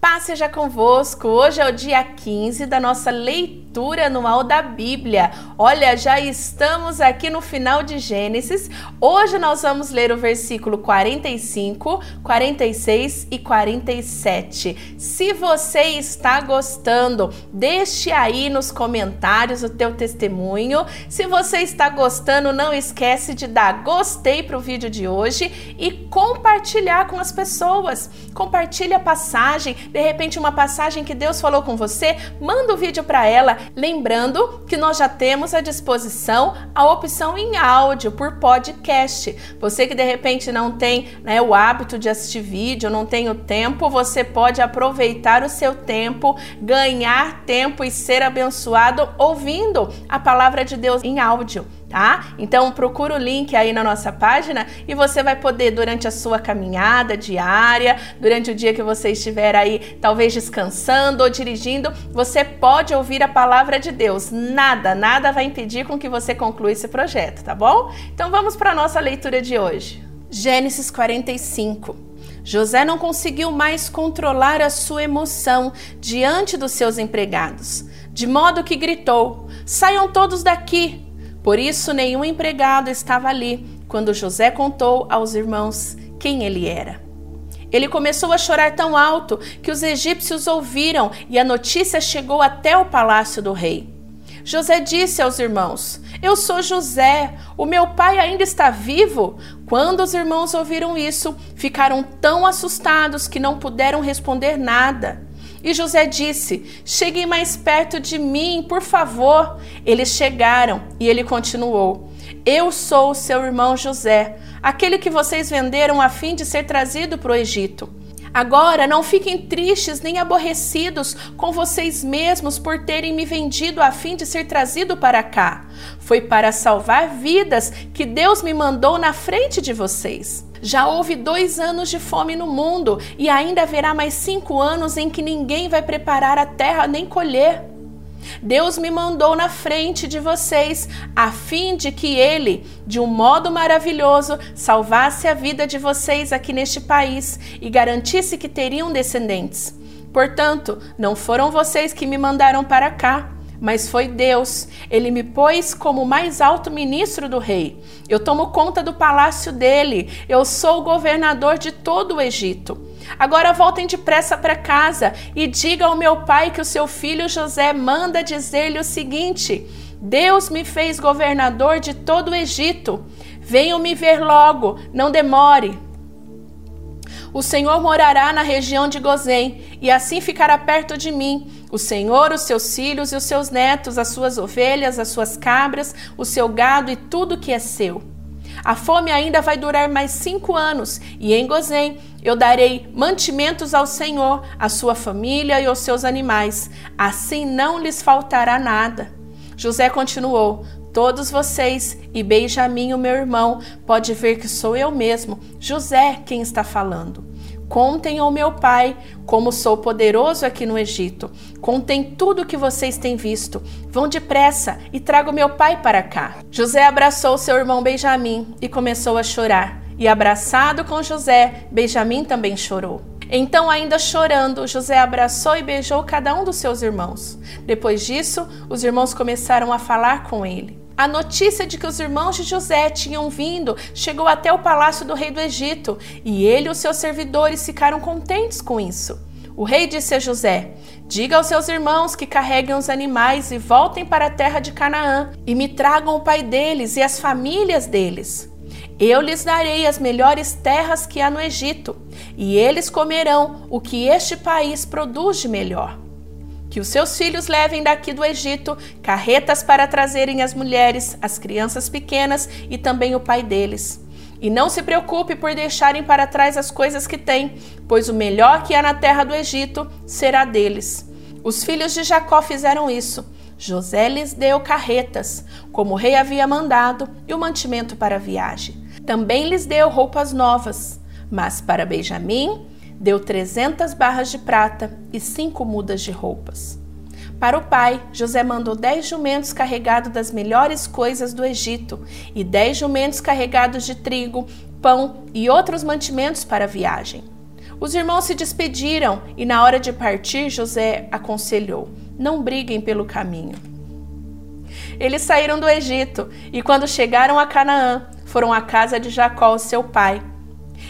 Paz seja convosco. Hoje é o dia 15 da nossa leitura anual da Bíblia. Olha, já estamos aqui no final de Gênesis. Hoje nós vamos ler o versículo 45, 46 e 47. Se você está gostando, deixe aí nos comentários o teu testemunho. Se você está gostando, não esquece de dar gostei para o vídeo de hoje e compartilhar com as pessoas. Compartilhe a passagem de repente uma passagem que Deus falou com você, manda o vídeo para ela, lembrando que nós já temos à disposição a opção em áudio por podcast. Você que de repente não tem né, o hábito de assistir vídeo, não tem o tempo, você pode aproveitar o seu tempo, ganhar tempo e ser abençoado ouvindo a palavra de Deus em áudio tá? Então procura o link aí na nossa página e você vai poder durante a sua caminhada diária, durante o dia que você estiver aí talvez descansando ou dirigindo, você pode ouvir a palavra de Deus. Nada, nada vai impedir com que você conclua esse projeto, tá bom? Então vamos para nossa leitura de hoje. Gênesis 45. José não conseguiu mais controlar a sua emoção diante dos seus empregados, de modo que gritou: Saiam todos daqui! Por isso, nenhum empregado estava ali quando José contou aos irmãos quem ele era. Ele começou a chorar tão alto que os egípcios ouviram e a notícia chegou até o palácio do rei. José disse aos irmãos: Eu sou José, o meu pai ainda está vivo? Quando os irmãos ouviram isso, ficaram tão assustados que não puderam responder nada. E José disse: Cheguem mais perto de mim, por favor. Eles chegaram e ele continuou: Eu sou o seu irmão José, aquele que vocês venderam a fim de ser trazido para o Egito. Agora não fiquem tristes nem aborrecidos com vocês mesmos por terem me vendido a fim de ser trazido para cá. Foi para salvar vidas que Deus me mandou na frente de vocês. Já houve dois anos de fome no mundo e ainda haverá mais cinco anos em que ninguém vai preparar a terra nem colher. Deus me mandou na frente de vocês, a fim de que Ele, de um modo maravilhoso, salvasse a vida de vocês aqui neste país e garantisse que teriam descendentes. Portanto, não foram vocês que me mandaram para cá mas foi Deus. Ele me pôs como mais alto ministro do rei. Eu tomo conta do palácio dele. Eu sou o governador de todo o Egito. Agora voltem depressa para casa e diga ao meu pai que o seu filho José manda dizer-lhe o seguinte: Deus me fez governador de todo o Egito. Venham me ver logo, não demore. O Senhor morará na região de Gozém, e assim ficará perto de mim. O Senhor, os seus filhos e os seus netos, as suas ovelhas, as suas cabras, o seu gado e tudo que é seu. A fome ainda vai durar mais cinco anos, e em Gozém eu darei mantimentos ao Senhor, à sua família e aos seus animais. Assim não lhes faltará nada. José continuou: Todos vocês e Benjamim, o meu irmão, pode ver que sou eu mesmo, José, quem está falando. Contem ao meu pai como sou poderoso aqui no Egito. Contem tudo o que vocês têm visto. Vão depressa e tragam meu pai para cá. José abraçou seu irmão Benjamim e começou a chorar. E abraçado com José, Benjamim também chorou. Então, ainda chorando, José abraçou e beijou cada um dos seus irmãos. Depois disso, os irmãos começaram a falar com ele. A notícia de que os irmãos de José tinham vindo chegou até o palácio do rei do Egito, e ele e os seus servidores ficaram contentes com isso. O rei disse a José: Diga aos seus irmãos que carreguem os animais e voltem para a terra de Canaã, e me tragam o pai deles e as famílias deles. Eu lhes darei as melhores terras que há no Egito, e eles comerão o que este país produz de melhor. Que os seus filhos levem daqui do Egito carretas para trazerem as mulheres, as crianças pequenas e também o pai deles. E não se preocupe por deixarem para trás as coisas que têm, pois o melhor que há na terra do Egito será deles. Os filhos de Jacó fizeram isso. José lhes deu carretas, como o rei havia mandado, e o mantimento para a viagem. Também lhes deu roupas novas, mas para Benjamim deu 300 barras de prata e cinco mudas de roupas. Para o pai, José mandou dez jumentos carregados das melhores coisas do Egito e dez jumentos carregados de trigo, pão e outros mantimentos para a viagem. Os irmãos se despediram e, na hora de partir, José aconselhou: Não briguem pelo caminho. Eles saíram do Egito e, quando chegaram a Canaã, foram à casa de Jacó, seu pai.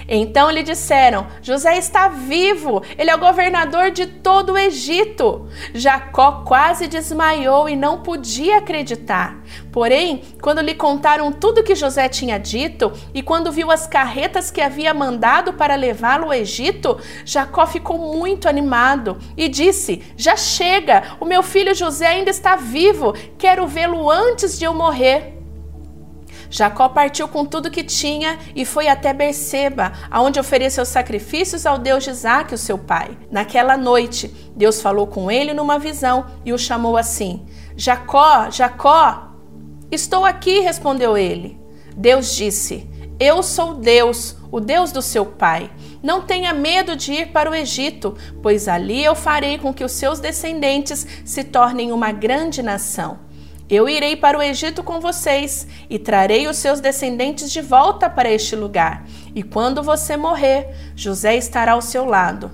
Então lhe disseram: José está vivo, ele é o governador de todo o Egito. Jacó quase desmaiou e não podia acreditar. Porém, quando lhe contaram tudo que José tinha dito e quando viu as carretas que havia mandado para levá-lo ao Egito, Jacó ficou muito animado e disse: Já chega, o meu filho José ainda está vivo, quero vê-lo antes de eu morrer. Jacó partiu com tudo que tinha e foi até Berseba, aonde ofereceu sacrifícios ao Deus de Isaac, o seu pai. Naquela noite, Deus falou com ele numa visão e o chamou assim: Jacó, Jacó. Estou aqui, respondeu ele. Deus disse: Eu sou Deus, o Deus do seu pai. Não tenha medo de ir para o Egito, pois ali eu farei com que os seus descendentes se tornem uma grande nação. Eu irei para o Egito com vocês e trarei os seus descendentes de volta para este lugar. E quando você morrer, José estará ao seu lado.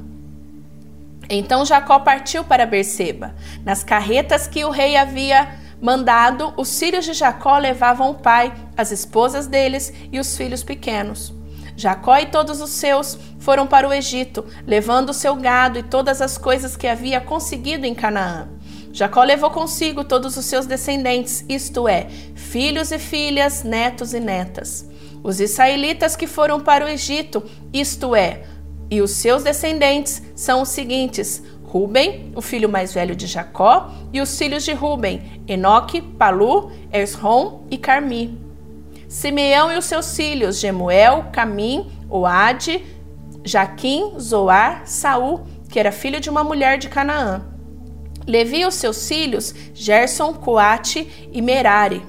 Então Jacó partiu para Berseba. Nas carretas que o rei havia mandado, os filhos de Jacó levavam o pai, as esposas deles e os filhos pequenos. Jacó e todos os seus foram para o Egito, levando o seu gado e todas as coisas que havia conseguido em Canaã. Jacó levou consigo todos os seus descendentes, isto é, filhos e filhas, netos e netas. Os israelitas que foram para o Egito, isto é, e os seus descendentes são os seguintes: Ruben, o filho mais velho de Jacó, e os filhos de Ruben, Enoque, Palu, Ersrom e Carmi. Simeão e os seus filhos, Gemuel, Camim, Oade, Jaquim, Zoar, Saul, que era filho de uma mulher de Canaã. Levi e os seus filhos, Gerson, Coate e Merari.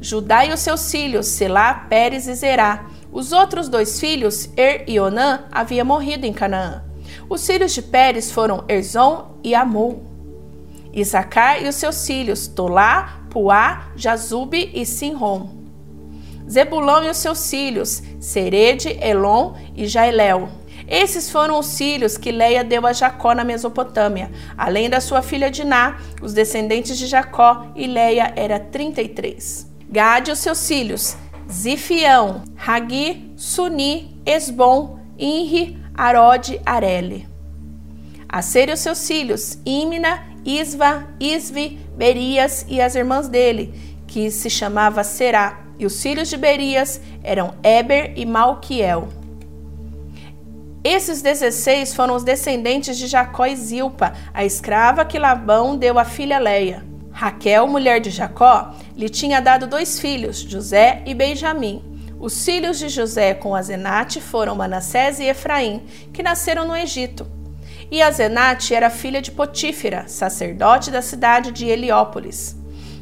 Judá e os seus filhos, Selá, Pérez e Zerá. Os outros dois filhos, Er e Onã, haviam morrido em Canaã. Os filhos de Pérez foram Erzon e Amul. Isacar e os seus filhos, Tolá, Puá, Jazube e Sinrom. Zebulão e os seus filhos, Serede, Elon e Jailel. Esses foram os filhos que Leia deu a Jacó na Mesopotâmia. Além da sua filha Diná, os descendentes de Jacó e Leia era 33. Gade e os seus filhos, Zifião, Hagi, Suni, Esbom, Inri, Arode, Arele. Aser e os seus filhos, Imna, Isva, Isvi, Berias e as irmãs dele, que se chamava Será. E os filhos de Berias eram Eber e Malquiel. Esses 16 foram os descendentes de Jacó e Zilpa, a escrava que Labão deu à filha Leia. Raquel, mulher de Jacó, lhe tinha dado dois filhos, José e Benjamim. Os filhos de José com Azenate foram Manassés e Efraim, que nasceram no Egito. E Azenate era filha de Potífera, sacerdote da cidade de Heliópolis.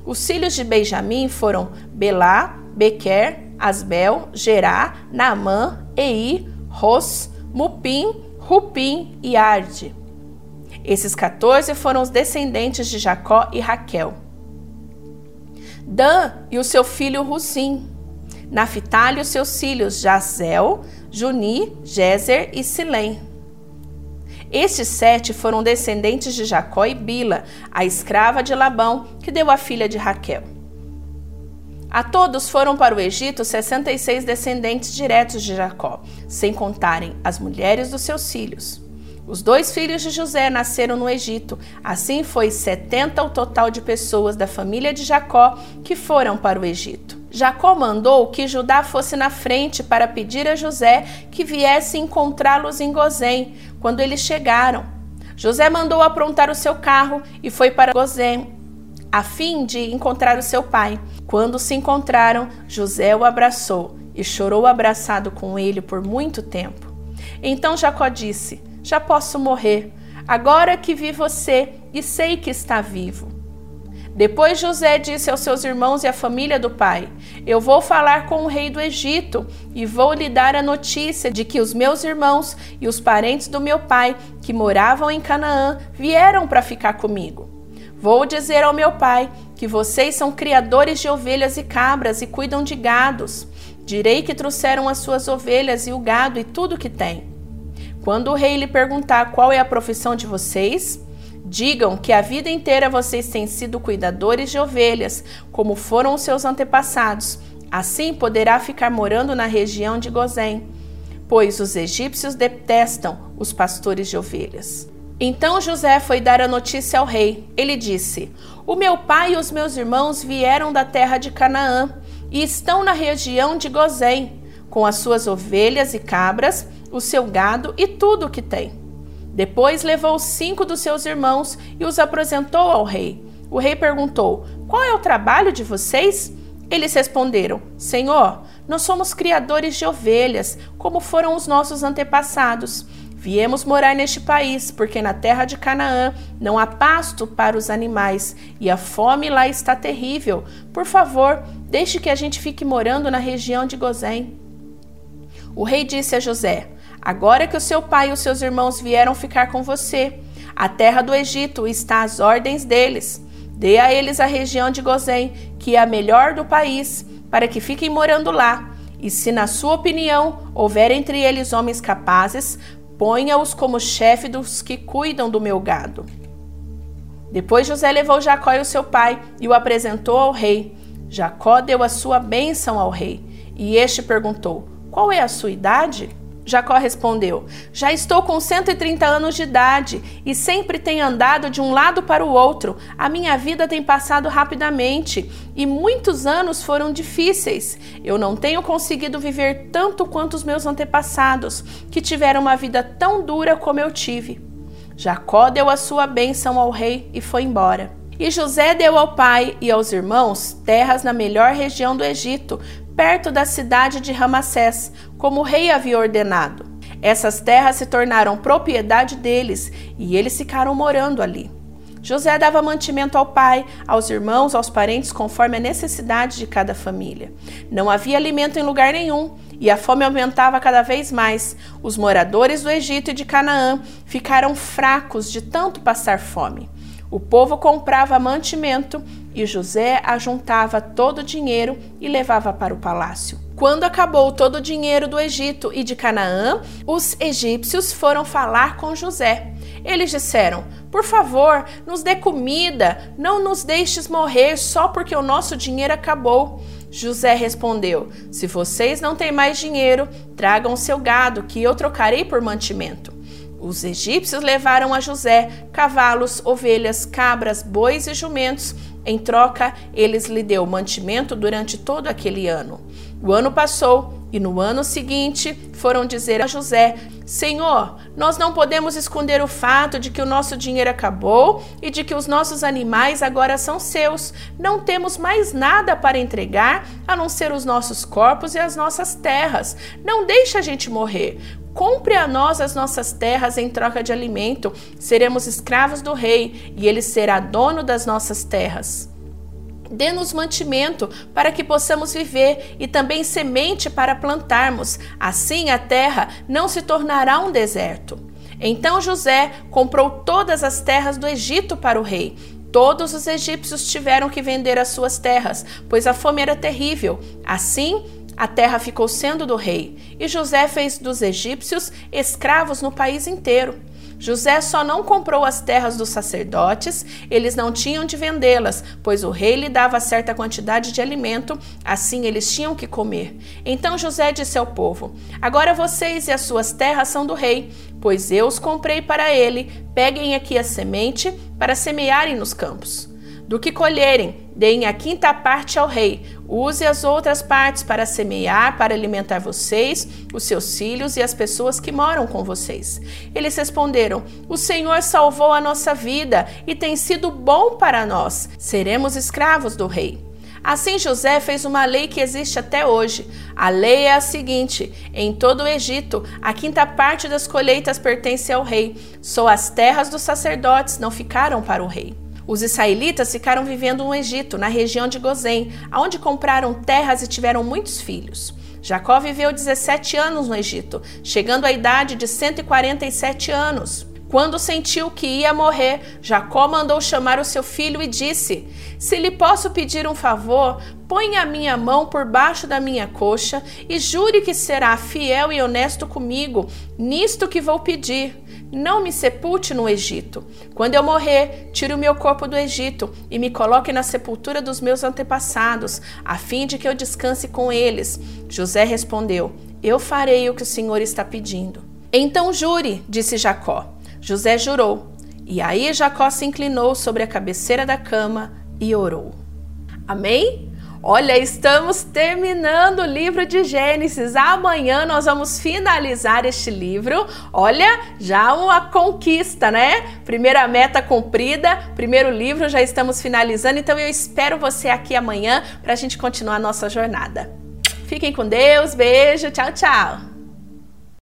Os filhos de Benjamim foram Belá, Bequer, Asbel, Gerá, Naamã, Ei, Ros, Mupim, Rupim e Arde. Esses 14 foram os descendentes de Jacó e Raquel. Dan e o seu filho Rusim. Naphtali e os seus filhos Jazel, Juni, Jezer e Silém. Estes sete foram descendentes de Jacó e Bila, a escrava de Labão, que deu a filha de Raquel. A todos foram para o Egito 66 descendentes diretos de Jacó, sem contarem as mulheres dos seus filhos. Os dois filhos de José nasceram no Egito, assim foi 70 o total de pessoas da família de Jacó que foram para o Egito. Jacó mandou que Judá fosse na frente para pedir a José que viesse encontrá-los em Gozém, quando eles chegaram. José mandou aprontar o seu carro e foi para Gozém, a fim de encontrar o seu pai. Quando se encontraram, José o abraçou e chorou abraçado com ele por muito tempo. Então Jacó disse: Já posso morrer, agora que vi você e sei que está vivo. Depois José disse aos seus irmãos e à família do pai: Eu vou falar com o rei do Egito e vou lhe dar a notícia de que os meus irmãos e os parentes do meu pai, que moravam em Canaã, vieram para ficar comigo. Vou dizer ao meu pai que vocês são criadores de ovelhas e cabras e cuidam de gados. Direi que trouxeram as suas ovelhas e o gado e tudo que tem. Quando o rei lhe perguntar qual é a profissão de vocês, digam que a vida inteira vocês têm sido cuidadores de ovelhas, como foram os seus antepassados. Assim poderá ficar morando na região de Gozém, pois os egípcios detestam os pastores de ovelhas. Então José foi dar a notícia ao rei. Ele disse: O meu pai e os meus irmãos vieram da terra de Canaã e estão na região de Gozém, com as suas ovelhas e cabras, o seu gado e tudo o que tem. Depois levou cinco dos seus irmãos e os apresentou ao rei. O rei perguntou: Qual é o trabalho de vocês? Eles responderam: Senhor, nós somos criadores de ovelhas, como foram os nossos antepassados. Viemos morar neste país, porque na terra de Canaã não há pasto para os animais e a fome lá está terrível. Por favor, deixe que a gente fique morando na região de Gozém. O rei disse a José: Agora que o seu pai e os seus irmãos vieram ficar com você, a terra do Egito está às ordens deles. Dê a eles a região de Gozém, que é a melhor do país, para que fiquem morando lá. E se, na sua opinião, houver entre eles homens capazes, Ponha-os como chefe dos que cuidam do meu gado. Depois José levou Jacó e o seu pai e o apresentou ao rei. Jacó deu a sua bênção ao rei. E este perguntou: Qual é a sua idade? Jacó respondeu: Já estou com 130 anos de idade e sempre tenho andado de um lado para o outro. A minha vida tem passado rapidamente e muitos anos foram difíceis. Eu não tenho conseguido viver tanto quanto os meus antepassados, que tiveram uma vida tão dura como eu tive. Jacó deu a sua bênção ao rei e foi embora. E José deu ao pai e aos irmãos terras na melhor região do Egito, perto da cidade de Ramassés, como o rei havia ordenado. Essas terras se tornaram propriedade deles e eles ficaram morando ali. José dava mantimento ao pai, aos irmãos, aos parentes, conforme a necessidade de cada família. Não havia alimento em lugar nenhum e a fome aumentava cada vez mais. Os moradores do Egito e de Canaã ficaram fracos de tanto passar fome. O povo comprava mantimento e José ajuntava todo o dinheiro e levava para o palácio. Quando acabou todo o dinheiro do Egito e de Canaã, os egípcios foram falar com José. Eles disseram: Por favor, nos dê comida, não nos deixes morrer só porque o nosso dinheiro acabou. José respondeu: Se vocês não têm mais dinheiro, tragam seu gado, que eu trocarei por mantimento. Os egípcios levaram a José cavalos, ovelhas, cabras, bois e jumentos. Em troca, eles lhe deu mantimento durante todo aquele ano. O ano passou e no ano seguinte foram dizer a José: Senhor, nós não podemos esconder o fato de que o nosso dinheiro acabou e de que os nossos animais agora são seus. Não temos mais nada para entregar a não ser os nossos corpos e as nossas terras. Não deixe a gente morrer. Compre a nós as nossas terras em troca de alimento. Seremos escravos do rei e ele será dono das nossas terras. Dê-nos mantimento para que possamos viver e também semente para plantarmos. Assim a terra não se tornará um deserto. Então José comprou todas as terras do Egito para o rei. Todos os egípcios tiveram que vender as suas terras, pois a fome era terrível. Assim, a terra ficou sendo do rei, e José fez dos egípcios escravos no país inteiro. José só não comprou as terras dos sacerdotes, eles não tinham de vendê-las, pois o rei lhe dava certa quantidade de alimento, assim eles tinham que comer. Então José disse ao povo: Agora vocês e as suas terras são do rei, pois eu os comprei para ele. Peguem aqui a semente para semearem nos campos. Do que colherem, deem a quinta parte ao rei. Use as outras partes para semear, para alimentar vocês, os seus filhos e as pessoas que moram com vocês. Eles responderam: O Senhor salvou a nossa vida e tem sido bom para nós. Seremos escravos do rei. Assim José fez uma lei que existe até hoje. A lei é a seguinte: em todo o Egito, a quinta parte das colheitas pertence ao rei. Só as terras dos sacerdotes não ficaram para o rei. Os israelitas ficaram vivendo no Egito, na região de Gozém, onde compraram terras e tiveram muitos filhos. Jacó viveu 17 anos no Egito, chegando à idade de 147 anos. Quando sentiu que ia morrer, Jacó mandou chamar o seu filho e disse: Se lhe posso pedir um favor, ponha a minha mão por baixo da minha coxa e jure que será fiel e honesto comigo nisto que vou pedir. Não me sepulte no Egito. Quando eu morrer, tire o meu corpo do Egito e me coloque na sepultura dos meus antepassados, a fim de que eu descanse com eles. José respondeu: Eu farei o que o Senhor está pedindo. Então jure, disse Jacó. José jurou. E aí Jacó se inclinou sobre a cabeceira da cama e orou. Amém? Olha, estamos terminando o livro de Gênesis. Amanhã nós vamos finalizar este livro. Olha, já uma conquista, né? Primeira meta cumprida, primeiro livro já estamos finalizando. Então eu espero você aqui amanhã para a gente continuar a nossa jornada. Fiquem com Deus, beijo, tchau, tchau.